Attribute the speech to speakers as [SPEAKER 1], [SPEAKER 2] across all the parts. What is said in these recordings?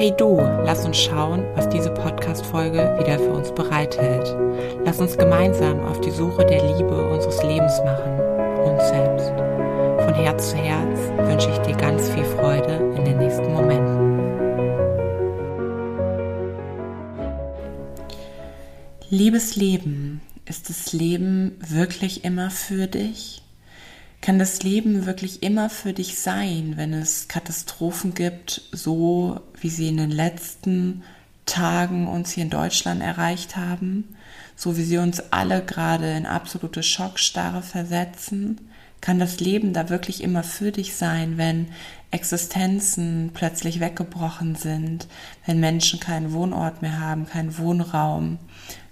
[SPEAKER 1] Hey du, lass uns schauen, was diese Podcast-Folge wieder für uns bereithält. Lass uns gemeinsam auf die Suche der Liebe unseres Lebens machen, uns selbst. Von Herz zu Herz wünsche ich dir ganz viel Freude in den nächsten Momenten. Liebes Leben, ist das Leben wirklich immer für dich? Kann das Leben wirklich immer für dich sein, wenn es Katastrophen gibt, so wie sie in den letzten Tagen uns hier in Deutschland erreicht haben, so wie sie uns alle gerade in absolute Schockstarre versetzen? Kann das Leben da wirklich immer für dich sein, wenn Existenzen plötzlich weggebrochen sind, wenn Menschen keinen Wohnort mehr haben, keinen Wohnraum,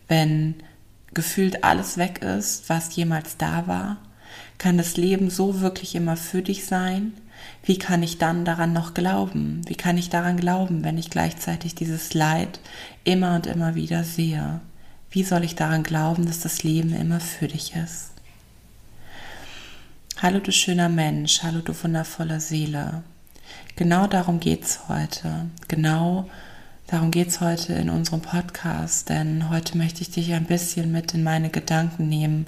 [SPEAKER 1] wenn gefühlt alles weg ist, was jemals da war? Kann das Leben so wirklich immer für dich sein? Wie kann ich dann daran noch glauben? Wie kann ich daran glauben, wenn ich gleichzeitig dieses Leid immer und immer wieder sehe? Wie soll ich daran glauben, dass das Leben immer für dich ist? Hallo du schöner Mensch, hallo du wundervolle Seele. Genau darum geht's heute. Genau darum geht's heute in unserem Podcast, denn heute möchte ich dich ein bisschen mit in meine Gedanken nehmen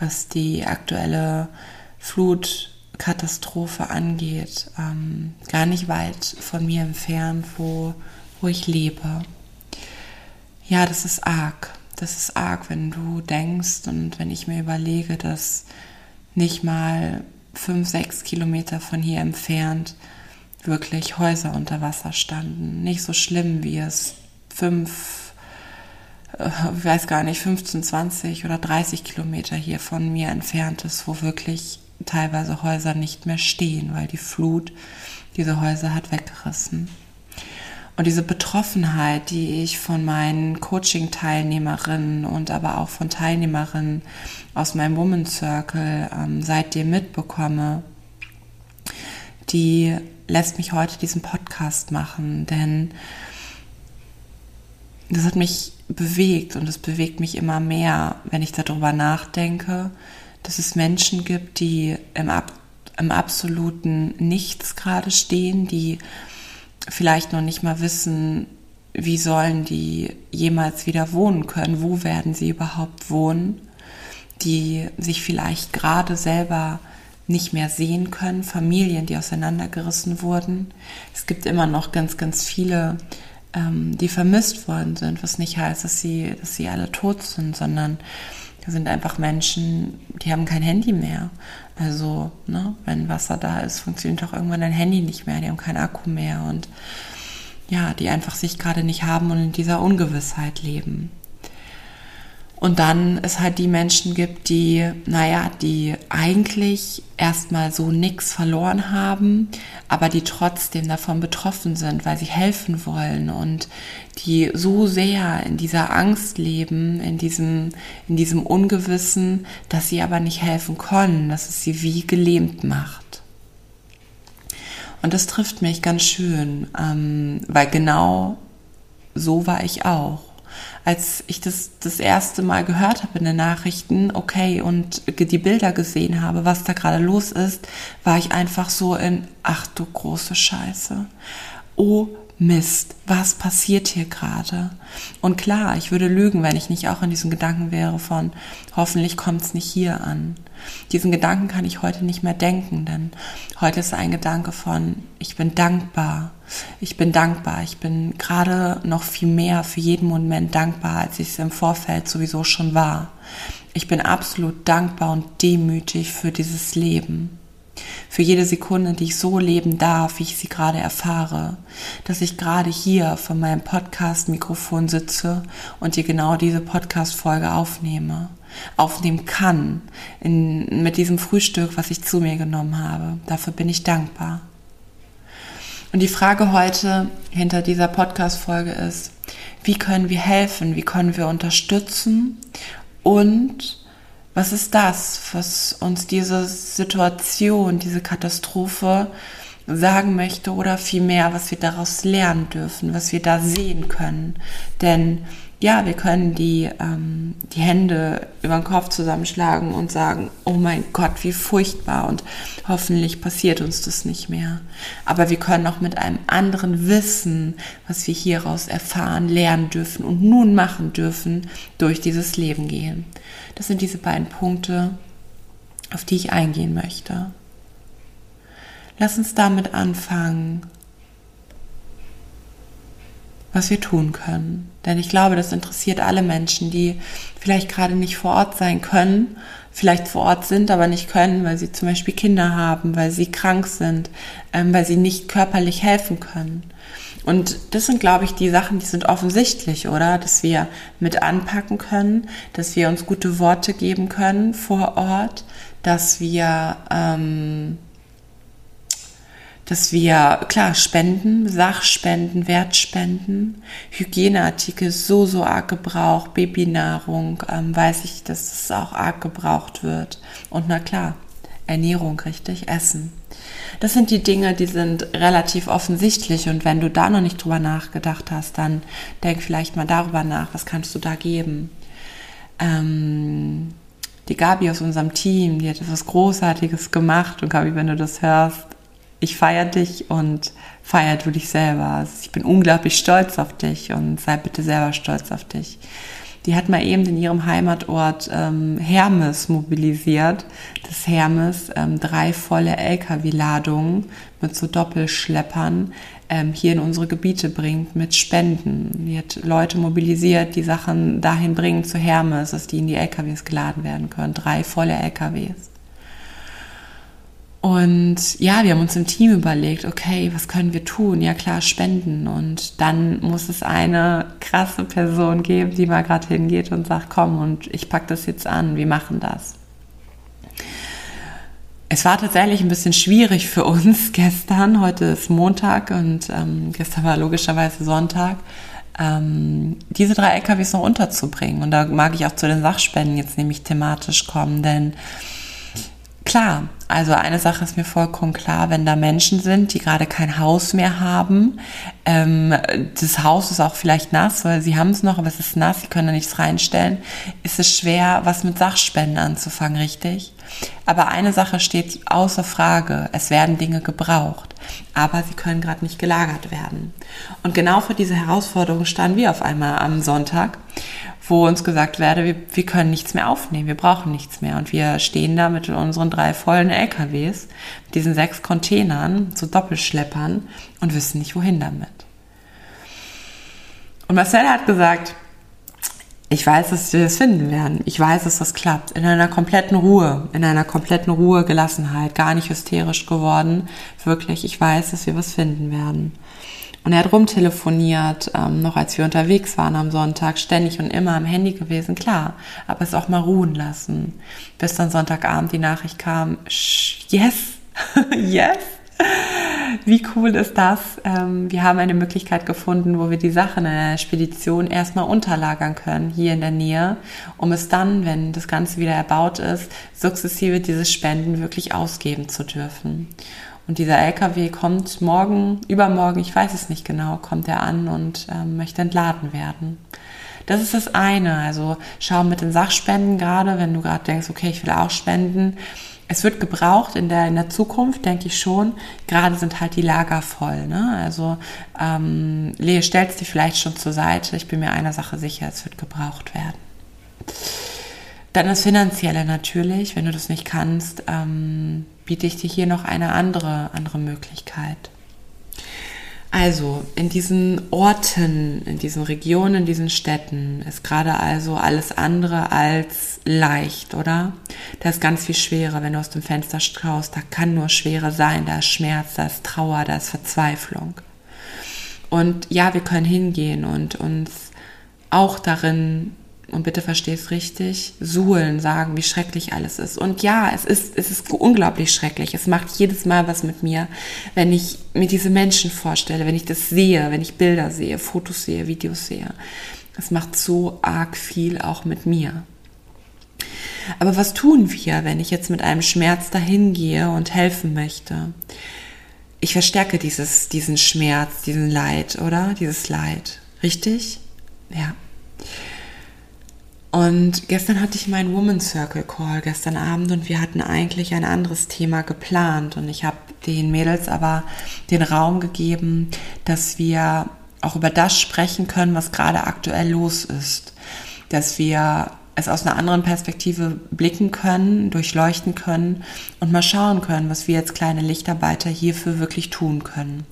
[SPEAKER 1] was die aktuelle Flutkatastrophe angeht, ähm, gar nicht weit von mir entfernt, wo, wo ich lebe. Ja, das ist arg. Das ist arg, wenn du denkst und wenn ich mir überlege, dass nicht mal fünf, sechs Kilometer von hier entfernt wirklich Häuser unter Wasser standen. Nicht so schlimm, wie es fünf, ich weiß gar nicht, 15, 20 oder 30 Kilometer hier von mir entfernt ist, wo wirklich teilweise Häuser nicht mehr stehen, weil die Flut diese Häuser hat weggerissen. Und diese Betroffenheit, die ich von meinen Coaching-Teilnehmerinnen und aber auch von Teilnehmerinnen aus meinem Woman Circle ähm, seitdem mitbekomme, die lässt mich heute diesen Podcast machen, denn das hat mich bewegt und es bewegt mich immer mehr, wenn ich darüber nachdenke, dass es Menschen gibt, die im, Ab im absoluten Nichts gerade stehen, die vielleicht noch nicht mal wissen, wie sollen die jemals wieder wohnen können, wo werden sie überhaupt wohnen, die sich vielleicht gerade selber nicht mehr sehen können, Familien, die auseinandergerissen wurden. Es gibt immer noch ganz, ganz viele ähm, die vermisst worden sind, was nicht heißt, dass sie, dass sie alle tot sind, sondern sind einfach Menschen, die haben kein Handy mehr. Also, ne, wenn Wasser da ist, funktioniert auch irgendwann ein Handy nicht mehr, die haben keinen Akku mehr und ja, die einfach sich gerade nicht haben und in dieser Ungewissheit leben. Und dann es halt die Menschen gibt, die, naja, die eigentlich erstmal so nichts verloren haben, aber die trotzdem davon betroffen sind, weil sie helfen wollen und die so sehr in dieser Angst leben, in diesem, in diesem Ungewissen, dass sie aber nicht helfen können, dass es sie wie gelähmt macht. Und das trifft mich ganz schön, ähm, weil genau so war ich auch als ich das das erste Mal gehört habe in den Nachrichten, okay, und die Bilder gesehen habe, was da gerade los ist, war ich einfach so in, ach du große Scheiße. Oh Mist, was passiert hier gerade? Und klar, ich würde lügen, wenn ich nicht auch in diesem Gedanken wäre von, hoffentlich kommt es nicht hier an. Diesen Gedanken kann ich heute nicht mehr denken, denn heute ist ein Gedanke von, ich bin dankbar. Ich bin dankbar. Ich bin gerade noch viel mehr für jeden Moment dankbar, als ich es im Vorfeld sowieso schon war. Ich bin absolut dankbar und demütig für dieses Leben für jede Sekunde, die ich so leben darf, wie ich sie gerade erfahre, dass ich gerade hier vor meinem Podcast-Mikrofon sitze und dir genau diese Podcast-Folge aufnehme, aufnehmen kann, in, mit diesem Frühstück, was ich zu mir genommen habe. Dafür bin ich dankbar. Und die Frage heute hinter dieser Podcast-Folge ist, wie können wir helfen, wie können wir unterstützen und was ist das, was uns diese Situation, diese Katastrophe sagen möchte oder vielmehr, was wir daraus lernen dürfen, was wir da sehen können? Denn ja, wir können die, ähm, die Hände über den Kopf zusammenschlagen und sagen, oh mein Gott, wie furchtbar und hoffentlich passiert uns das nicht mehr. Aber wir können auch mit einem anderen Wissen, was wir hieraus erfahren, lernen dürfen und nun machen dürfen, durch dieses Leben gehen. Das sind diese beiden Punkte, auf die ich eingehen möchte. Lass uns damit anfangen, was wir tun können. Denn ich glaube, das interessiert alle Menschen, die vielleicht gerade nicht vor Ort sein können, vielleicht vor Ort sind, aber nicht können, weil sie zum Beispiel Kinder haben, weil sie krank sind, ähm, weil sie nicht körperlich helfen können. Und das sind, glaube ich, die Sachen, die sind offensichtlich, oder? Dass wir mit anpacken können, dass wir uns gute Worte geben können vor Ort, dass wir ähm, dass wir, klar, spenden, Sachspenden, Wertspenden, Hygieneartikel so, so arg gebraucht, Babynahrung, ähm, weiß ich, dass es auch arg gebraucht wird. Und na klar, Ernährung, richtig, Essen. Das sind die Dinge, die sind relativ offensichtlich und wenn du da noch nicht drüber nachgedacht hast, dann denk vielleicht mal darüber nach, was kannst du da geben. Ähm, die Gabi aus unserem Team, die hat etwas Großartiges gemacht und Gabi, wenn du das hörst, ich feiere dich und feier du dich selber. Also ich bin unglaublich stolz auf dich und sei bitte selber stolz auf dich. Die hat mal eben in ihrem Heimatort ähm, Hermes mobilisiert. Das Hermes ähm, drei volle LKW-Ladungen mit so Doppelschleppern ähm, hier in unsere Gebiete bringt mit Spenden. Die hat Leute mobilisiert, die Sachen dahin bringen zu Hermes, dass die in die LKWs geladen werden können. Drei volle LKWs. Und ja, wir haben uns im Team überlegt, okay, was können wir tun? Ja klar, spenden. Und dann muss es eine krasse Person geben, die mal gerade hingeht und sagt, komm, und ich pack das jetzt an, wir machen das. Es war tatsächlich ein bisschen schwierig für uns gestern. Heute ist Montag und ähm, gestern war logischerweise Sonntag. Ähm, diese drei LKWs noch unterzubringen. Und da mag ich auch zu den Sachspenden jetzt nämlich thematisch kommen, denn klar, also eine Sache ist mir vollkommen klar, wenn da Menschen sind, die gerade kein Haus mehr haben, ähm, das Haus ist auch vielleicht nass, weil sie haben es noch, aber es ist nass, sie können da nichts reinstellen, ist es schwer, was mit Sachspenden anzufangen, richtig? Aber eine Sache steht außer Frage, es werden Dinge gebraucht, aber sie können gerade nicht gelagert werden. Und genau vor dieser Herausforderung standen wir auf einmal am Sonntag wo uns gesagt werde, wir, wir können nichts mehr aufnehmen, wir brauchen nichts mehr. Und wir stehen da mit unseren drei vollen LKWs, diesen sechs Containern, so Doppelschleppern und wissen nicht, wohin damit. Und Marcel hat gesagt, ich weiß, dass wir das finden werden. Ich weiß, dass das klappt. In einer kompletten Ruhe, in einer kompletten Ruhe, Gelassenheit, gar nicht hysterisch geworden. Wirklich, ich weiß, dass wir was finden werden. Und er hat rumtelefoniert, ähm, noch als wir unterwegs waren am Sonntag, ständig und immer am Handy gewesen, klar, aber es auch mal ruhen lassen. Bis dann Sonntagabend die Nachricht kam, yes, yes. Wie cool ist das? Ähm, wir haben eine Möglichkeit gefunden, wo wir die Sachen in der Spedition erstmal unterlagern können, hier in der Nähe, um es dann, wenn das Ganze wieder erbaut ist, sukzessive dieses Spenden wirklich ausgeben zu dürfen. Und dieser LKW kommt morgen, übermorgen, ich weiß es nicht genau, kommt er an und ähm, möchte entladen werden. Das ist das eine. Also schau mit den Sachspenden gerade, wenn du gerade denkst, okay, ich will auch spenden. Es wird gebraucht in der, in der Zukunft, denke ich schon. Gerade sind halt die Lager voll. Ne? Also ähm, Lehe, stellst dich vielleicht schon zur Seite. Ich bin mir einer Sache sicher, es wird gebraucht werden. Dann das Finanzielle natürlich. Wenn du das nicht kannst, ähm, biete ich dir hier noch eine andere, andere Möglichkeit. Also in diesen Orten, in diesen Regionen, in diesen Städten ist gerade also alles andere als leicht, oder? Da ist ganz viel schwerer, wenn du aus dem Fenster schaust. Da kann nur schwerer sein. Da ist Schmerz, da ist Trauer, da ist Verzweiflung. Und ja, wir können hingehen und uns auch darin und bitte versteh's richtig, suhlen, sagen, wie schrecklich alles ist. Und ja, es ist, es ist unglaublich schrecklich. Es macht jedes Mal was mit mir, wenn ich mir diese Menschen vorstelle, wenn ich das sehe, wenn ich Bilder sehe, Fotos sehe, Videos sehe. Es macht so arg viel auch mit mir. Aber was tun wir, wenn ich jetzt mit einem Schmerz dahin gehe und helfen möchte? Ich verstärke dieses, diesen Schmerz, diesen Leid, oder? Dieses Leid. Richtig? Ja. Und gestern hatte ich meinen Woman Circle Call gestern Abend und wir hatten eigentlich ein anderes Thema geplant. Und ich habe den Mädels aber den Raum gegeben, dass wir auch über das sprechen können, was gerade aktuell los ist, dass wir es aus einer anderen Perspektive blicken können, durchleuchten können und mal schauen können, was wir als kleine Lichtarbeiter hierfür wirklich tun können.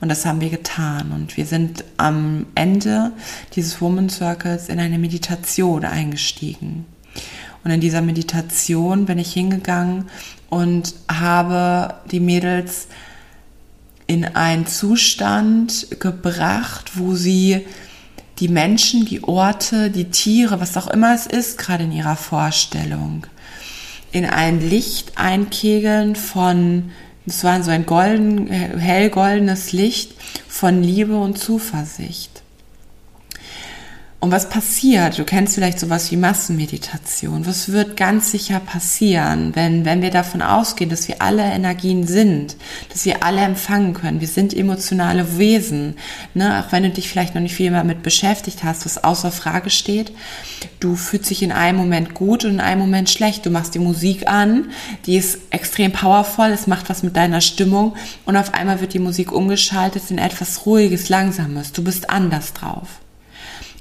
[SPEAKER 1] Und das haben wir getan. Und wir sind am Ende dieses Woman Circles in eine Meditation eingestiegen. Und in dieser Meditation bin ich hingegangen und habe die Mädels in einen Zustand gebracht, wo sie die Menschen, die Orte, die Tiere, was auch immer es ist, gerade in ihrer Vorstellung, in ein Licht einkegeln von, es war so ein golden, hellgoldenes Licht von Liebe und Zuversicht. Und was passiert? Du kennst vielleicht sowas wie Massenmeditation. Was wird ganz sicher passieren, wenn, wenn wir davon ausgehen, dass wir alle Energien sind, dass wir alle empfangen können? Wir sind emotionale Wesen. Ne? Auch wenn du dich vielleicht noch nicht viel damit beschäftigt hast, was außer Frage steht. Du fühlst dich in einem Moment gut und in einem Moment schlecht. Du machst die Musik an, die ist extrem powerful, es macht was mit deiner Stimmung und auf einmal wird die Musik umgeschaltet in etwas Ruhiges, Langsames. Du bist anders drauf.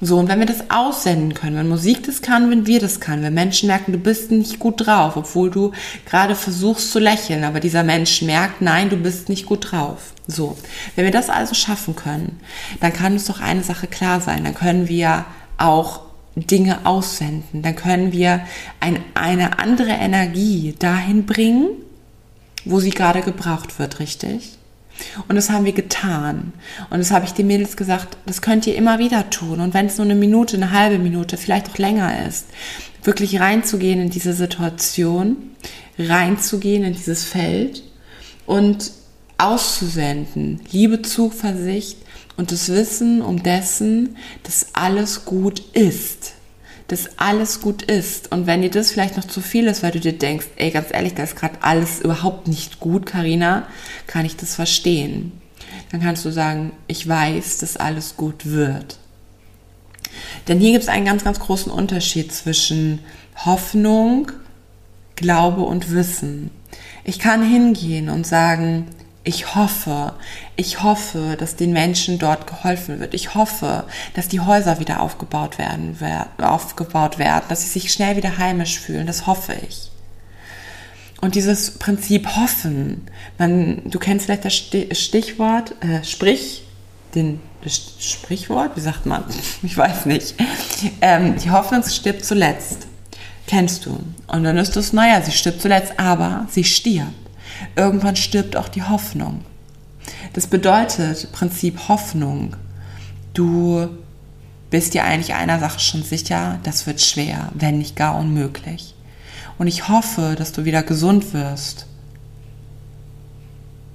[SPEAKER 1] So, und wenn wir das aussenden können, wenn Musik das kann, wenn wir das können, wenn Menschen merken, du bist nicht gut drauf, obwohl du gerade versuchst zu lächeln, aber dieser Mensch merkt, nein, du bist nicht gut drauf. So, wenn wir das also schaffen können, dann kann uns doch eine Sache klar sein, dann können wir auch Dinge aussenden, dann können wir ein, eine andere Energie dahin bringen, wo sie gerade gebraucht wird, richtig? Und das haben wir getan. Und das habe ich den Mädels gesagt, das könnt ihr immer wieder tun. Und wenn es nur eine Minute, eine halbe Minute, vielleicht auch länger ist, wirklich reinzugehen in diese Situation, reinzugehen in dieses Feld und auszusenden. Liebe, Zuversicht und das Wissen um dessen, dass alles gut ist dass alles gut ist. Und wenn dir das vielleicht noch zu viel ist, weil du dir denkst, ey, ganz ehrlich, da ist gerade alles überhaupt nicht gut, Karina, kann ich das verstehen. Dann kannst du sagen, ich weiß, dass alles gut wird. Denn hier gibt es einen ganz, ganz großen Unterschied zwischen Hoffnung, Glaube und Wissen. Ich kann hingehen und sagen, ich hoffe, ich hoffe, dass den Menschen dort geholfen wird. Ich hoffe, dass die Häuser wieder aufgebaut werden, aufgebaut werden, dass sie sich schnell wieder heimisch fühlen. Das hoffe ich. Und dieses Prinzip Hoffen, man, du kennst vielleicht das Stichwort, äh, sprich, den, das Sprichwort, wie sagt man? Ich weiß nicht. Ähm, die Hoffnung stirbt zuletzt. Kennst du. Und dann ist es, naja, sie stirbt zuletzt, aber sie stirbt. Irgendwann stirbt auch die Hoffnung. Das bedeutet, Prinzip Hoffnung, du bist dir eigentlich einer Sache schon sicher, das wird schwer, wenn nicht gar unmöglich. Und ich hoffe, dass du wieder gesund wirst.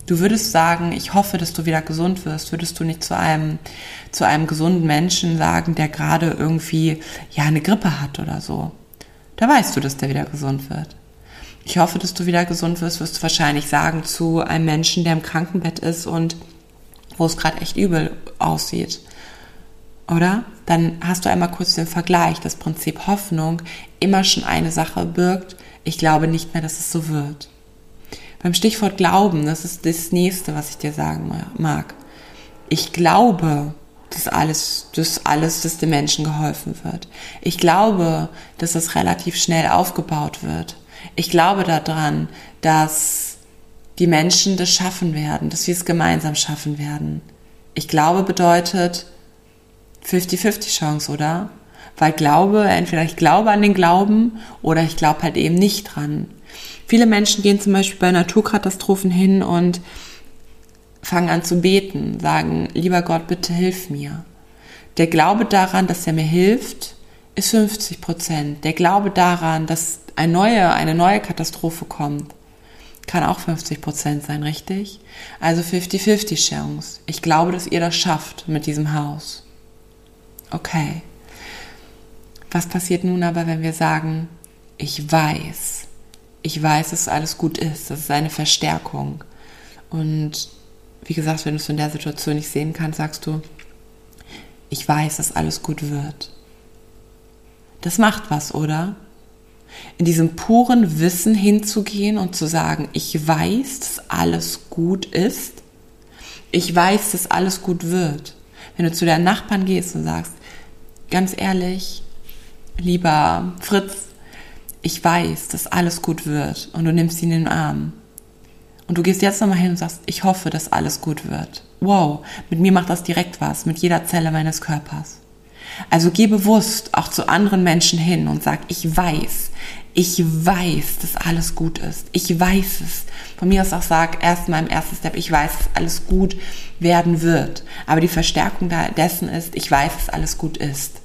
[SPEAKER 1] Du würdest sagen, ich hoffe, dass du wieder gesund wirst, würdest du nicht zu einem, zu einem gesunden Menschen sagen, der gerade irgendwie, ja, eine Grippe hat oder so. Da weißt du, dass der wieder gesund wird ich hoffe, dass du wieder gesund wirst, wirst du wahrscheinlich sagen zu einem Menschen, der im Krankenbett ist und wo es gerade echt übel aussieht. Oder? Dann hast du einmal kurz den Vergleich, das Prinzip Hoffnung immer schon eine Sache birgt. Ich glaube nicht mehr, dass es so wird. Beim Stichwort Glauben, das ist das nächste, was ich dir sagen mag. Ich glaube, dass alles, dass alles, dass den Menschen geholfen wird. Ich glaube, dass das relativ schnell aufgebaut wird. Ich glaube daran, dass die Menschen das schaffen werden, dass wir es gemeinsam schaffen werden. Ich glaube bedeutet 50-50 Chance, oder? Weil Glaube, entweder ich glaube an den Glauben oder ich glaube halt eben nicht dran. Viele Menschen gehen zum Beispiel bei Naturkatastrophen hin und fangen an zu beten, sagen, lieber Gott, bitte hilf mir. Der Glaube daran, dass er mir hilft, ist 50 Prozent. Der Glaube daran, dass eine neue, eine neue Katastrophe kommt, kann auch 50 Prozent sein, richtig? Also 50-50 Chance. Ich glaube, dass ihr das schafft mit diesem Haus. Okay. Was passiert nun aber, wenn wir sagen, ich weiß, ich weiß, dass alles gut ist, das ist eine Verstärkung. Und wie gesagt, wenn du es in der Situation nicht sehen kannst, sagst du, ich weiß, dass alles gut wird. Das macht was, oder? In diesem puren Wissen hinzugehen und zu sagen, ich weiß, dass alles gut ist. Ich weiß, dass alles gut wird. Wenn du zu deinen Nachbarn gehst und sagst, ganz ehrlich, lieber Fritz, ich weiß, dass alles gut wird und du nimmst ihn in den Arm. Und du gehst jetzt nochmal hin und sagst, ich hoffe, dass alles gut wird. Wow, mit mir macht das direkt was, mit jeder Zelle meines Körpers. Also geh bewusst auch zu anderen Menschen hin und sag, ich weiß, ich weiß, dass alles gut ist. Ich weiß es. Von mir aus auch sag erstmal im ersten Step, ich weiß, dass alles gut werden wird. Aber die Verstärkung dessen ist, ich weiß, dass alles gut ist.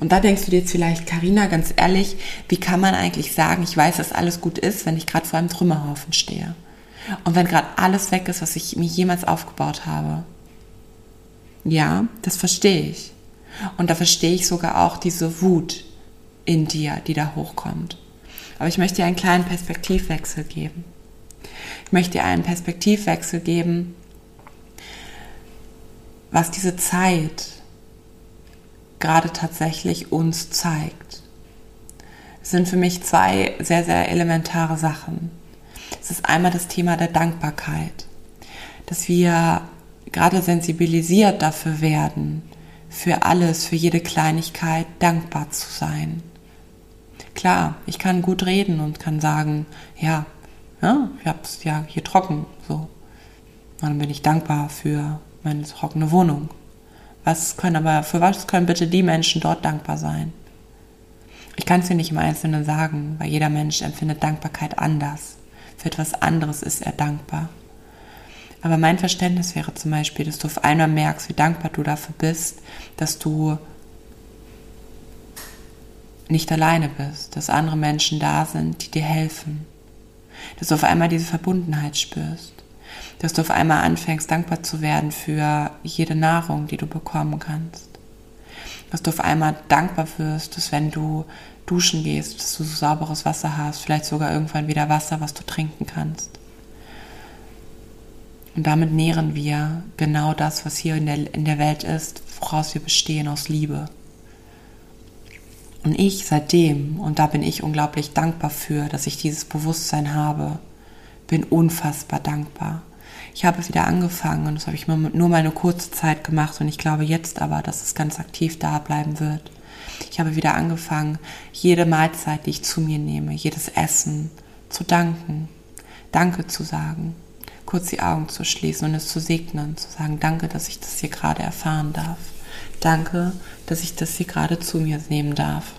[SPEAKER 1] Und da denkst du dir jetzt vielleicht, Karina, ganz ehrlich, wie kann man eigentlich sagen, ich weiß, dass alles gut ist, wenn ich gerade vor einem Trümmerhaufen stehe? Und wenn gerade alles weg ist, was ich mir jemals aufgebaut habe? Ja, das verstehe ich. Und da verstehe ich sogar auch diese Wut in dir, die da hochkommt. Aber ich möchte dir einen kleinen Perspektivwechsel geben. Ich möchte dir einen Perspektivwechsel geben, was diese Zeit gerade tatsächlich uns zeigt. Es sind für mich zwei sehr, sehr elementare Sachen. Es ist einmal das Thema der Dankbarkeit, dass wir gerade sensibilisiert dafür werden, für alles, für jede Kleinigkeit dankbar zu sein. Klar, ich kann gut reden und kann sagen, ja, ja ich habe es ja hier trocken, so. Dann bin ich dankbar für meine trockene Wohnung. Was können aber, für was können bitte die Menschen dort dankbar sein? Ich kann es dir nicht im Einzelnen sagen, weil jeder Mensch empfindet Dankbarkeit anders. Für etwas anderes ist er dankbar. Aber mein Verständnis wäre zum Beispiel, dass du auf einmal merkst, wie dankbar du dafür bist, dass du nicht alleine bist, dass andere Menschen da sind, die dir helfen. Dass du auf einmal diese Verbundenheit spürst. Dass du auf einmal anfängst, dankbar zu werden für jede Nahrung, die du bekommen kannst. Dass du auf einmal dankbar wirst, dass wenn du duschen gehst, dass du so sauberes Wasser hast, vielleicht sogar irgendwann wieder Wasser, was du trinken kannst. Und damit nähren wir genau das, was hier in der, in der Welt ist, woraus wir bestehen, aus Liebe. Und ich seitdem, und da bin ich unglaublich dankbar für, dass ich dieses Bewusstsein habe, bin unfassbar dankbar. Ich habe wieder angefangen und das habe ich nur mal eine kurze Zeit gemacht und ich glaube jetzt aber, dass es ganz aktiv da bleiben wird. Ich habe wieder angefangen, jede Mahlzeit, die ich zu mir nehme, jedes Essen zu danken, Danke zu sagen, kurz die Augen zu schließen und es zu segnen, zu sagen, danke, dass ich das hier gerade erfahren darf. Danke, dass ich das hier gerade zu mir nehmen darf.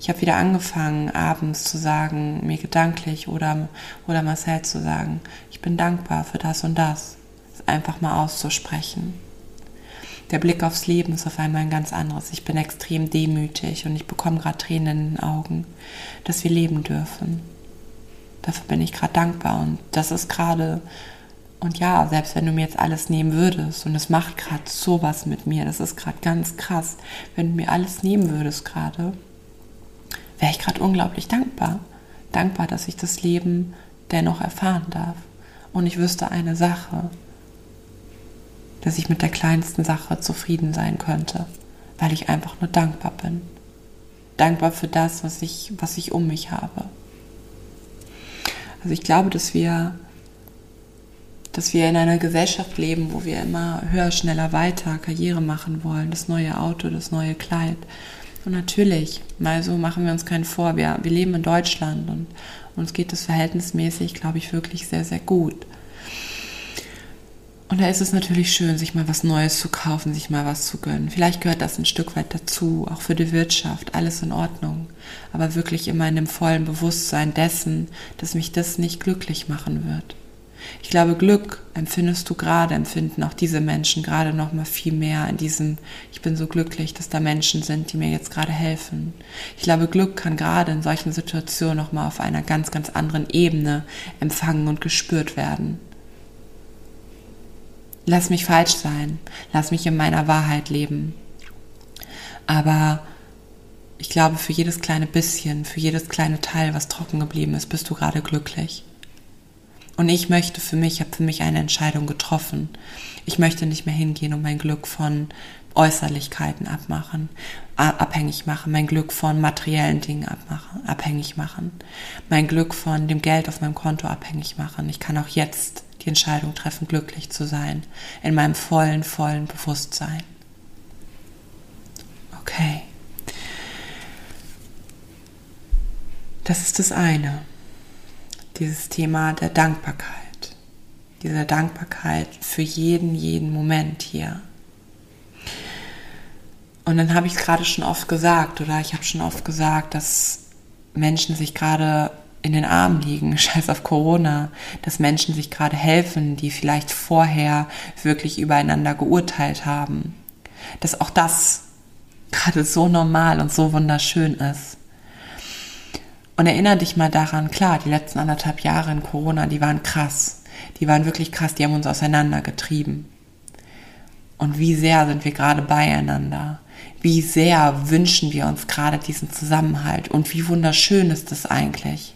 [SPEAKER 1] Ich habe wieder angefangen, abends zu sagen, mir gedanklich oder, oder Marcel zu sagen, ich bin dankbar für das und das. Es einfach mal auszusprechen. Der Blick aufs Leben ist auf einmal ein ganz anderes. Ich bin extrem demütig und ich bekomme gerade Tränen in den Augen, dass wir leben dürfen. Dafür bin ich gerade dankbar und das ist gerade, und ja, selbst wenn du mir jetzt alles nehmen würdest und es macht gerade sowas mit mir, das ist gerade ganz krass, wenn du mir alles nehmen würdest gerade, wäre ich gerade unglaublich dankbar. Dankbar, dass ich das Leben dennoch erfahren darf. Und ich wüsste eine Sache, dass ich mit der kleinsten Sache zufrieden sein könnte, weil ich einfach nur dankbar bin. Dankbar für das, was ich, was ich um mich habe. Also ich glaube, dass wir, dass wir in einer Gesellschaft leben, wo wir immer höher, schneller, weiter Karriere machen wollen, das neue Auto, das neue Kleid. Und natürlich, mal so machen wir uns keinen vor, wir, wir leben in Deutschland und uns geht es verhältnismäßig, glaube ich, wirklich sehr, sehr gut. Und da ist es natürlich schön, sich mal was Neues zu kaufen, sich mal was zu gönnen. Vielleicht gehört das ein Stück weit dazu, auch für die Wirtschaft, alles in Ordnung. Aber wirklich immer in dem vollen Bewusstsein dessen, dass mich das nicht glücklich machen wird. Ich glaube, Glück empfindest du gerade, empfinden auch diese Menschen gerade noch mal viel mehr in diesem, ich bin so glücklich, dass da Menschen sind, die mir jetzt gerade helfen. Ich glaube, Glück kann gerade in solchen Situationen noch mal auf einer ganz, ganz anderen Ebene empfangen und gespürt werden. Lass mich falsch sein. Lass mich in meiner Wahrheit leben. Aber ich glaube, für jedes kleine bisschen, für jedes kleine Teil, was trocken geblieben ist, bist du gerade glücklich. Und ich möchte für mich, ich habe für mich eine Entscheidung getroffen. Ich möchte nicht mehr hingehen und mein Glück von Äußerlichkeiten abmachen, abhängig machen, mein Glück von materiellen Dingen abmachen, abhängig machen, mein Glück von dem Geld auf meinem Konto abhängig machen. Ich kann auch jetzt die Entscheidung treffen, glücklich zu sein, in meinem vollen, vollen Bewusstsein. Okay. Das ist das eine. Dieses Thema der Dankbarkeit. Diese Dankbarkeit für jeden, jeden Moment hier. Und dann habe ich es gerade schon oft gesagt, oder ich habe schon oft gesagt, dass Menschen sich gerade in den Armen liegen, scheiß auf Corona, dass Menschen sich gerade helfen, die vielleicht vorher wirklich übereinander geurteilt haben. Dass auch das gerade so normal und so wunderschön ist. Und erinnere dich mal daran, klar, die letzten anderthalb Jahre in Corona, die waren krass. Die waren wirklich krass, die haben uns auseinandergetrieben. Und wie sehr sind wir gerade beieinander? Wie sehr wünschen wir uns gerade diesen Zusammenhalt? Und wie wunderschön ist das eigentlich?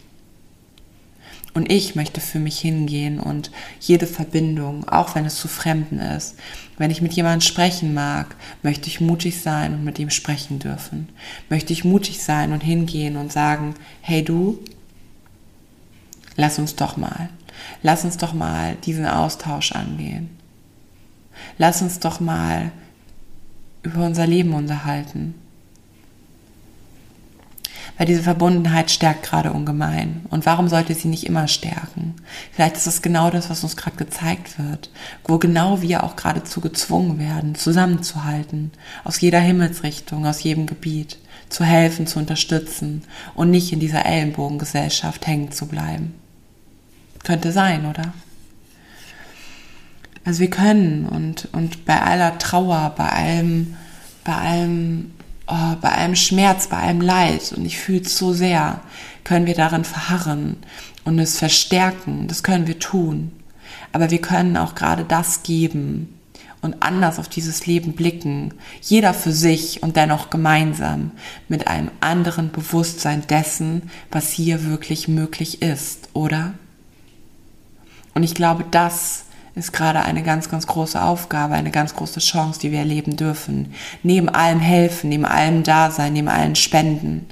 [SPEAKER 1] Und ich möchte für mich hingehen und jede Verbindung, auch wenn es zu Fremden ist, wenn ich mit jemandem sprechen mag, möchte ich mutig sein und mit ihm sprechen dürfen. Möchte ich mutig sein und hingehen und sagen, hey du, lass uns doch mal, lass uns doch mal diesen Austausch angehen. Lass uns doch mal über unser Leben unterhalten. Weil diese Verbundenheit stärkt gerade ungemein. Und warum sollte sie nicht immer stärken? Vielleicht ist es genau das, was uns gerade gezeigt wird, wo genau wir auch geradezu gezwungen werden, zusammenzuhalten, aus jeder Himmelsrichtung, aus jedem Gebiet, zu helfen, zu unterstützen und nicht in dieser Ellenbogengesellschaft hängen zu bleiben. Könnte sein, oder? Also wir können und, und bei aller Trauer, bei allem, bei allem oh, bei einem Schmerz, bei einem Leid, und ich fühle es so sehr, können wir darin verharren und es verstärken. Das können wir tun. Aber wir können auch gerade das geben und anders auf dieses Leben blicken, jeder für sich und dennoch gemeinsam mit einem anderen Bewusstsein dessen, was hier wirklich möglich ist, oder? Und ich glaube, das ist gerade eine ganz, ganz große Aufgabe, eine ganz große Chance, die wir erleben dürfen. Neben allem helfen, neben allem Dasein, neben allen Spenden.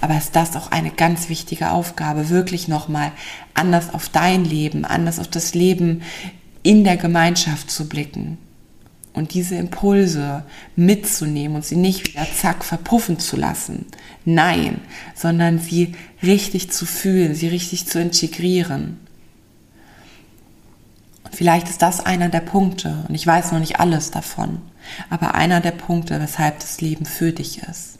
[SPEAKER 1] Aber ist das auch eine ganz wichtige Aufgabe, wirklich nochmal anders auf dein Leben, anders auf das Leben in der Gemeinschaft zu blicken. Und diese Impulse mitzunehmen und sie nicht wieder zack verpuffen zu lassen. Nein, sondern sie richtig zu fühlen, sie richtig zu integrieren. Vielleicht ist das einer der Punkte, und ich weiß noch nicht alles davon, aber einer der Punkte, weshalb das Leben für dich ist.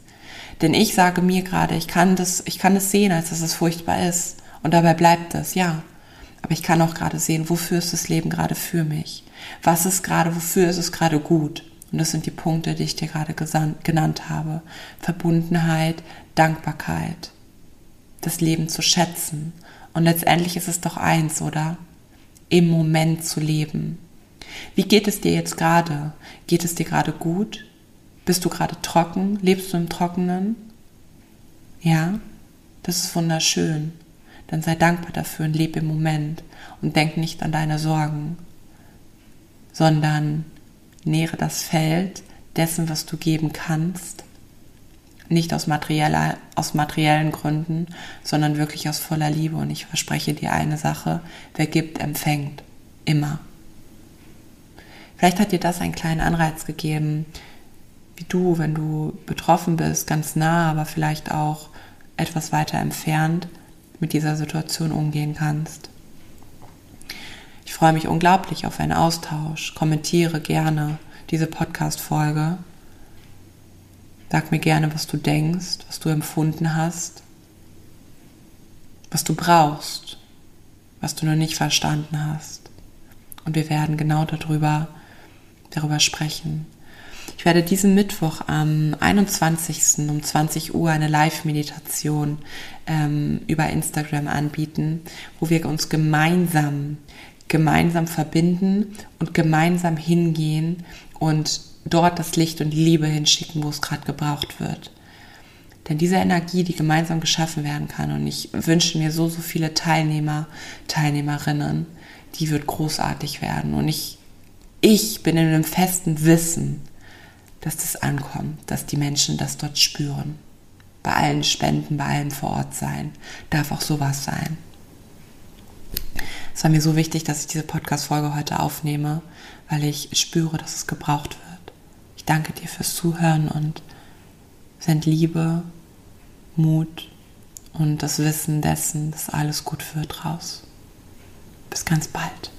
[SPEAKER 1] Denn ich sage mir gerade, ich kann das, ich kann es sehen, als dass es furchtbar ist. Und dabei bleibt es, ja. Aber ich kann auch gerade sehen, wofür ist das Leben gerade für mich? Was ist gerade, wofür ist es gerade gut? Und das sind die Punkte, die ich dir gerade genannt habe. Verbundenheit, Dankbarkeit, das Leben zu schätzen. Und letztendlich ist es doch eins, oder? Im Moment zu leben. Wie geht es dir jetzt gerade? Geht es dir gerade gut? Bist du gerade trocken? Lebst du im Trockenen? Ja, das ist wunderschön. Dann sei dankbar dafür und lebe im Moment und denk nicht an deine Sorgen, sondern nähere das Feld dessen, was du geben kannst nicht aus, materieller, aus materiellen Gründen, sondern wirklich aus voller Liebe. Und ich verspreche dir eine Sache, wer gibt, empfängt. Immer. Vielleicht hat dir das einen kleinen Anreiz gegeben, wie du, wenn du betroffen bist, ganz nah, aber vielleicht auch etwas weiter entfernt, mit dieser Situation umgehen kannst. Ich freue mich unglaublich auf einen Austausch. Kommentiere gerne diese Podcast-Folge Sag mir gerne, was du denkst, was du empfunden hast, was du brauchst, was du noch nicht verstanden hast. Und wir werden genau darüber, darüber sprechen. Ich werde diesen Mittwoch am 21. um 20 Uhr eine Live-Meditation ähm, über Instagram anbieten, wo wir uns gemeinsam, gemeinsam verbinden und gemeinsam hingehen und dort das Licht und die Liebe hinschicken, wo es gerade gebraucht wird. Denn diese Energie, die gemeinsam geschaffen werden kann, und ich wünsche mir so, so viele Teilnehmer, Teilnehmerinnen, die wird großartig werden. Und ich, ich bin in einem festen Wissen, dass das ankommt, dass die Menschen das dort spüren. Bei allen Spenden, bei allem vor Ort sein, darf auch sowas sein. Es war mir so wichtig, dass ich diese Podcast-Folge heute aufnehme, weil ich spüre, dass es gebraucht wird. Ich danke dir fürs Zuhören und send Liebe, Mut und das Wissen dessen, dass alles gut wird raus. Bis ganz bald.